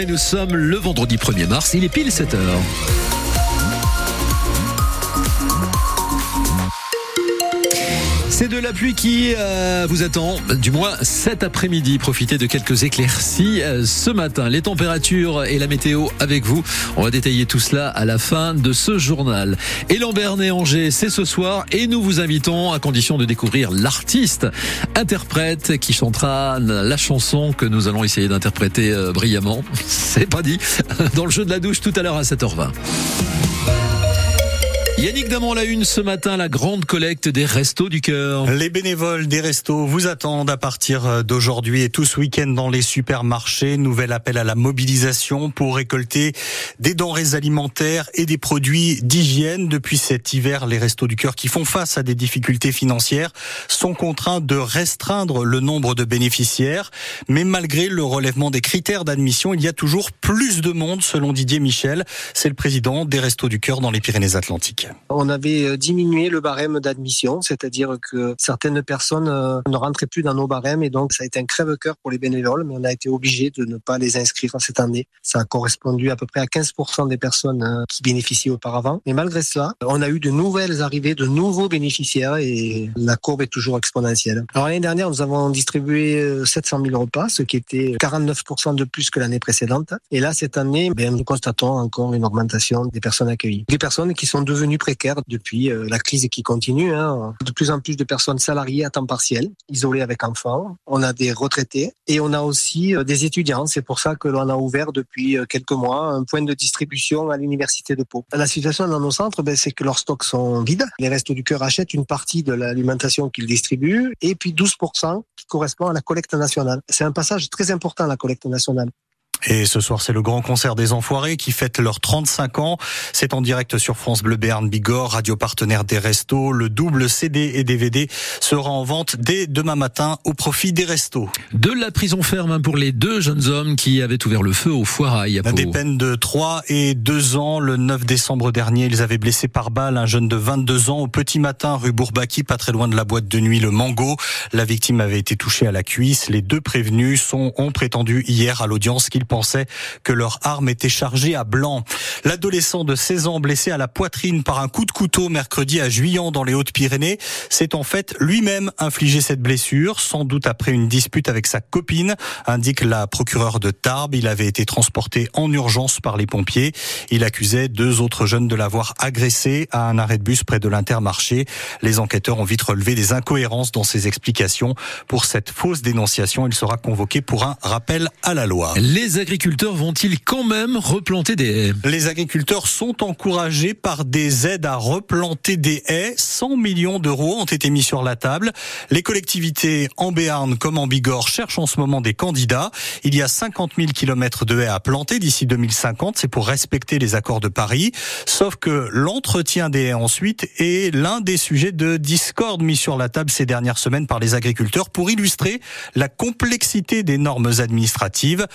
Et nous sommes le vendredi 1er mars, il est pile 7 C'est de la pluie qui euh, vous attend, du moins cet après-midi. Profitez de quelques éclaircies euh, ce matin. Les températures et la météo avec vous. On va détailler tout cela à la fin de ce journal. Et Lambert et Angers, c'est ce soir et nous vous invitons, à condition de découvrir l'artiste, interprète qui chantera la chanson que nous allons essayer d'interpréter euh, brillamment. C'est pas dit. Dans le jeu de la douche tout à l'heure à 7h20. Yannick Damon la une ce matin, la grande collecte des restos du cœur. Les bénévoles des restos vous attendent à partir d'aujourd'hui et tout ce week-end dans les supermarchés. Nouvel appel à la mobilisation pour récolter des denrées alimentaires et des produits d'hygiène. Depuis cet hiver, les restos du cœur qui font face à des difficultés financières sont contraints de restreindre le nombre de bénéficiaires. Mais malgré le relèvement des critères d'admission, il y a toujours plus de monde selon Didier Michel. C'est le président des restos du cœur dans les Pyrénées-Atlantiques. On avait euh, diminué le barème d'admission, c'est-à-dire que certaines personnes euh, ne rentraient plus dans nos barèmes et donc ça a été un crève-cœur pour les bénévoles, mais on a été obligé de ne pas les inscrire cette année. Ça a correspondu à peu près à 15% des personnes euh, qui bénéficiaient auparavant. Mais malgré cela, on a eu de nouvelles arrivées, de nouveaux bénéficiaires et la courbe est toujours exponentielle. Alors l'année dernière, nous avons distribué 700 000 repas, ce qui était 49% de plus que l'année précédente. Et là, cette année, ben, nous constatons encore une augmentation des personnes accueillies. Des personnes qui sont devenues précaires depuis euh, la crise qui continue. Hein. De plus en plus de personnes salariées à temps partiel, isolées avec enfants. On a des retraités et on a aussi euh, des étudiants. C'est pour ça que l'on a ouvert depuis euh, quelques mois un point de distribution à l'université de Pau. La situation dans nos centres, ben, c'est que leurs stocks sont vides. Les Restos du Cœur achètent une partie de l'alimentation qu'ils distribuent et puis 12% qui correspond à la collecte nationale. C'est un passage très important, la collecte nationale. Et ce soir, c'est le grand concert des Enfoirés qui fête leurs 35 ans. C'est en direct sur France Bleu Béarn Bigorre, radio partenaire des restos. Le double CD et DVD sera en vente dès demain matin au profit des restos. De la prison ferme pour les deux jeunes hommes qui avaient ouvert le feu au foirail à Pau. Des peines de 3 et 2 ans. Le 9 décembre dernier, ils avaient blessé par balle un jeune de 22 ans au petit matin rue Bourbaki, pas très loin de la boîte de nuit Le Mango. La victime avait été touchée à la cuisse. Les deux prévenus sont, ont prétendu hier à l'audience qu'ils pensaient que leur arme était chargée à blanc. L'adolescent de 16 ans blessé à la poitrine par un coup de couteau mercredi à Juillan dans les Hautes-Pyrénées s'est en fait lui-même infligé cette blessure, sans doute après une dispute avec sa copine, indique la procureure de Tarbes. Il avait été transporté en urgence par les pompiers. Il accusait deux autres jeunes de l'avoir agressé à un arrêt de bus près de l'Intermarché. Les enquêteurs ont vite relevé des incohérences dans ses explications. Pour cette fausse dénonciation, il sera convoqué pour un rappel à la loi. Agriculteurs vont-ils quand même replanter des haies Les agriculteurs sont encouragés par des aides à replanter des haies. 100 millions d'euros ont été mis sur la table. Les collectivités en Béarn comme en Bigorre cherchent en ce moment des candidats. Il y a 50 000 kilomètres de haies à planter d'ici 2050. C'est pour respecter les accords de Paris. Sauf que l'entretien des haies ensuite est l'un des sujets de discorde mis sur la table ces dernières semaines par les agriculteurs pour illustrer la complexité des normes administratives.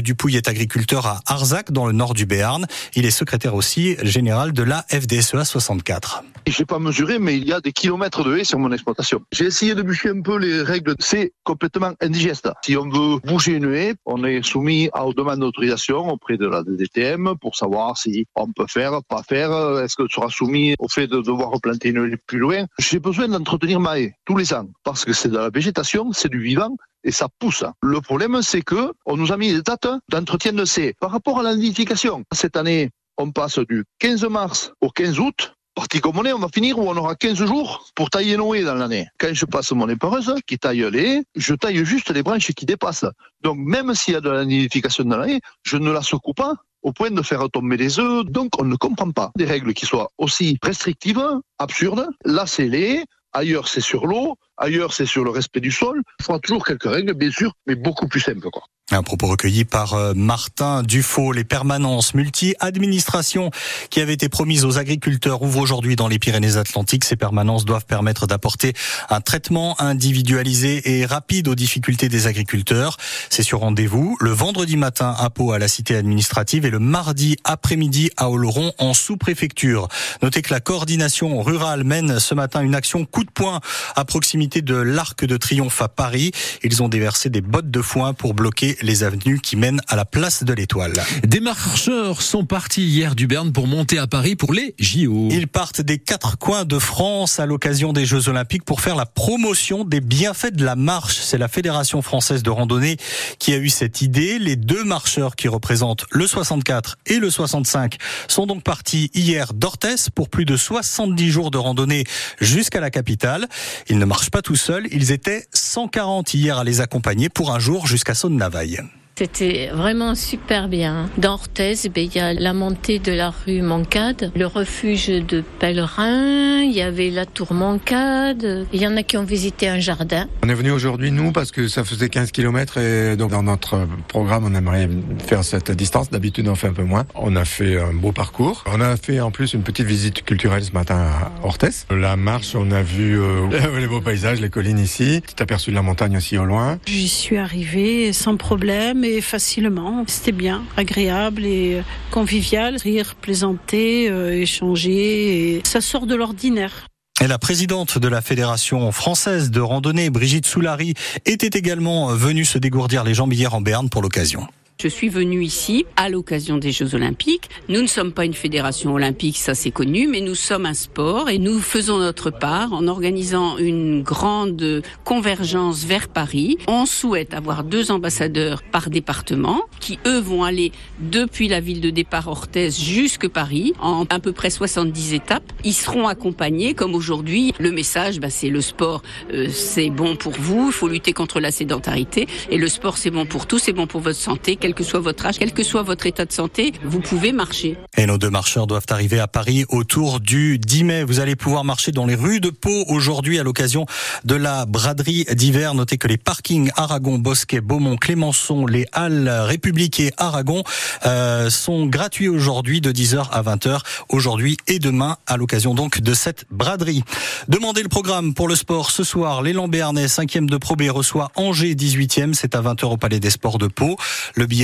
Dupouille est agriculteur à Arzac, dans le nord du Béarn. Il est secrétaire aussi général de la FDSEA 64. Je n'ai pas mesuré, mais il y a des kilomètres de haies sur mon exploitation. J'ai essayé de bûcher un peu les règles. C'est complètement indigeste. Si on veut bouger une haie, on est soumis aux demandes d'autorisation auprès de la DDTM pour savoir si on peut faire, pas faire. Est-ce que sera soumis au fait de devoir replanter une haie plus loin? J'ai besoin d'entretenir ma haie tous les ans parce que c'est de la végétation, c'est du vivant et ça pousse. Le problème, c'est que on nous a mis des dates d'entretien de ces. Par rapport à la nidification, cette année, on passe du 15 mars au 15 août. Parti comme on est, on va finir où on aura 15 jours pour tailler nos haies dans l'année. Quand je passe mon épareuse qui taille les je taille juste les branches qui dépassent. Donc même s'il y a de la nidification dans la haie, je ne la secoue pas au point de faire tomber les œufs. Donc on ne comprend pas des règles qui soient aussi restrictives, absurdes. Là, c'est les ailleurs c'est sur l'eau, ailleurs c'est sur le respect du sol. Il faudra toujours quelques règles, bien sûr, mais beaucoup plus simples. Un propos recueilli par euh, Martin Dufaux. Les permanences multi-administration qui avaient été promises aux agriculteurs ouvrent aujourd'hui dans les Pyrénées-Atlantiques. Ces permanences doivent permettre d'apporter un traitement individualisé et rapide aux difficultés des agriculteurs. C'est sur rendez-vous le vendredi matin à Pau à la cité administrative et le mardi après-midi à Oloron en sous-préfecture. Notez que la coordination rurale mène ce matin une action coup de poing à proximité proximité de l'Arc de Triomphe à Paris. Ils ont déversé des bottes de foin pour bloquer les avenues qui mènent à la place de l'Étoile. Des marcheurs sont partis hier du Berne pour monter à Paris pour les JO. Ils partent des quatre coins de France à l'occasion des Jeux Olympiques pour faire la promotion des bienfaits de la marche. C'est la Fédération française de randonnée qui a eu cette idée. Les deux marcheurs qui représentent le 64 et le 65 sont donc partis hier d'Orthès pour plus de 70 jours de randonnée jusqu'à la capitale. Ils ne marchent pas tout seuls. Ils étaient 140 hier à les accompagner pour un jour jusqu'à Saône-Navaille. C'était vraiment super bien. Dans Orthez, ben, il y a la montée de la rue Mancade, le refuge de pèlerins, il y avait la tour Mancade, il y en a qui ont visité un jardin. On est venu aujourd'hui, nous, parce que ça faisait 15 km et donc dans notre programme, on aimerait faire cette distance. D'habitude, on fait un peu moins. On a fait un beau parcours. On a fait en plus une petite visite culturelle ce matin à Orthez. La marche, on a vu euh, les beaux paysages, les collines ici, petit aperçu de la montagne aussi au loin. J'y suis arrivé sans problème facilement. C'était bien, agréable et convivial. Rire, plaisanter, euh, échanger. Ça sort de l'ordinaire. Et la présidente de la Fédération française de randonnée, Brigitte Soulary, était également venue se dégourdir les jambes hier en Berne pour l'occasion. Je suis venue ici à l'occasion des Jeux Olympiques. Nous ne sommes pas une fédération olympique, ça c'est connu, mais nous sommes un sport et nous faisons notre part en organisant une grande convergence vers Paris. On souhaite avoir deux ambassadeurs par département qui, eux, vont aller depuis la ville de départ Orthez jusque Paris en à peu près 70 étapes. Ils seront accompagnés, comme aujourd'hui, le message, bah, c'est le sport, euh, c'est bon pour vous, il faut lutter contre la sédentarité et le sport c'est bon pour tous, c'est bon pour votre santé quel que soit votre âge, quel que soit votre état de santé, vous pouvez marcher. Et nos deux marcheurs doivent arriver à Paris autour du 10 mai. Vous allez pouvoir marcher dans les rues de Pau aujourd'hui à l'occasion de la braderie d'hiver. Notez que les parkings Aragon, Bosquet, Beaumont, Clémenceau, les Halles République Aragon euh, sont gratuits aujourd'hui de 10h à 20h aujourd'hui et demain à l'occasion donc de cette braderie. Demandez le programme pour le sport ce soir. L'élan Béarnais 5e de Pro B reçoit Angers 18e. C'est à 20h au Palais des Sports de Pau.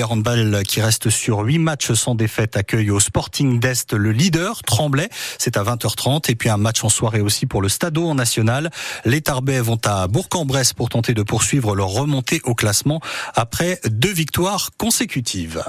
Handball qui reste sur 8 matchs sans défaite accueille au Sporting d'Est le leader, Tremblay. C'est à 20h30. Et puis un match en soirée aussi pour le Stadeau en national. Les Tarbais vont à Bourg-en-Bresse pour tenter de poursuivre leur remontée au classement après deux victoires consécutives.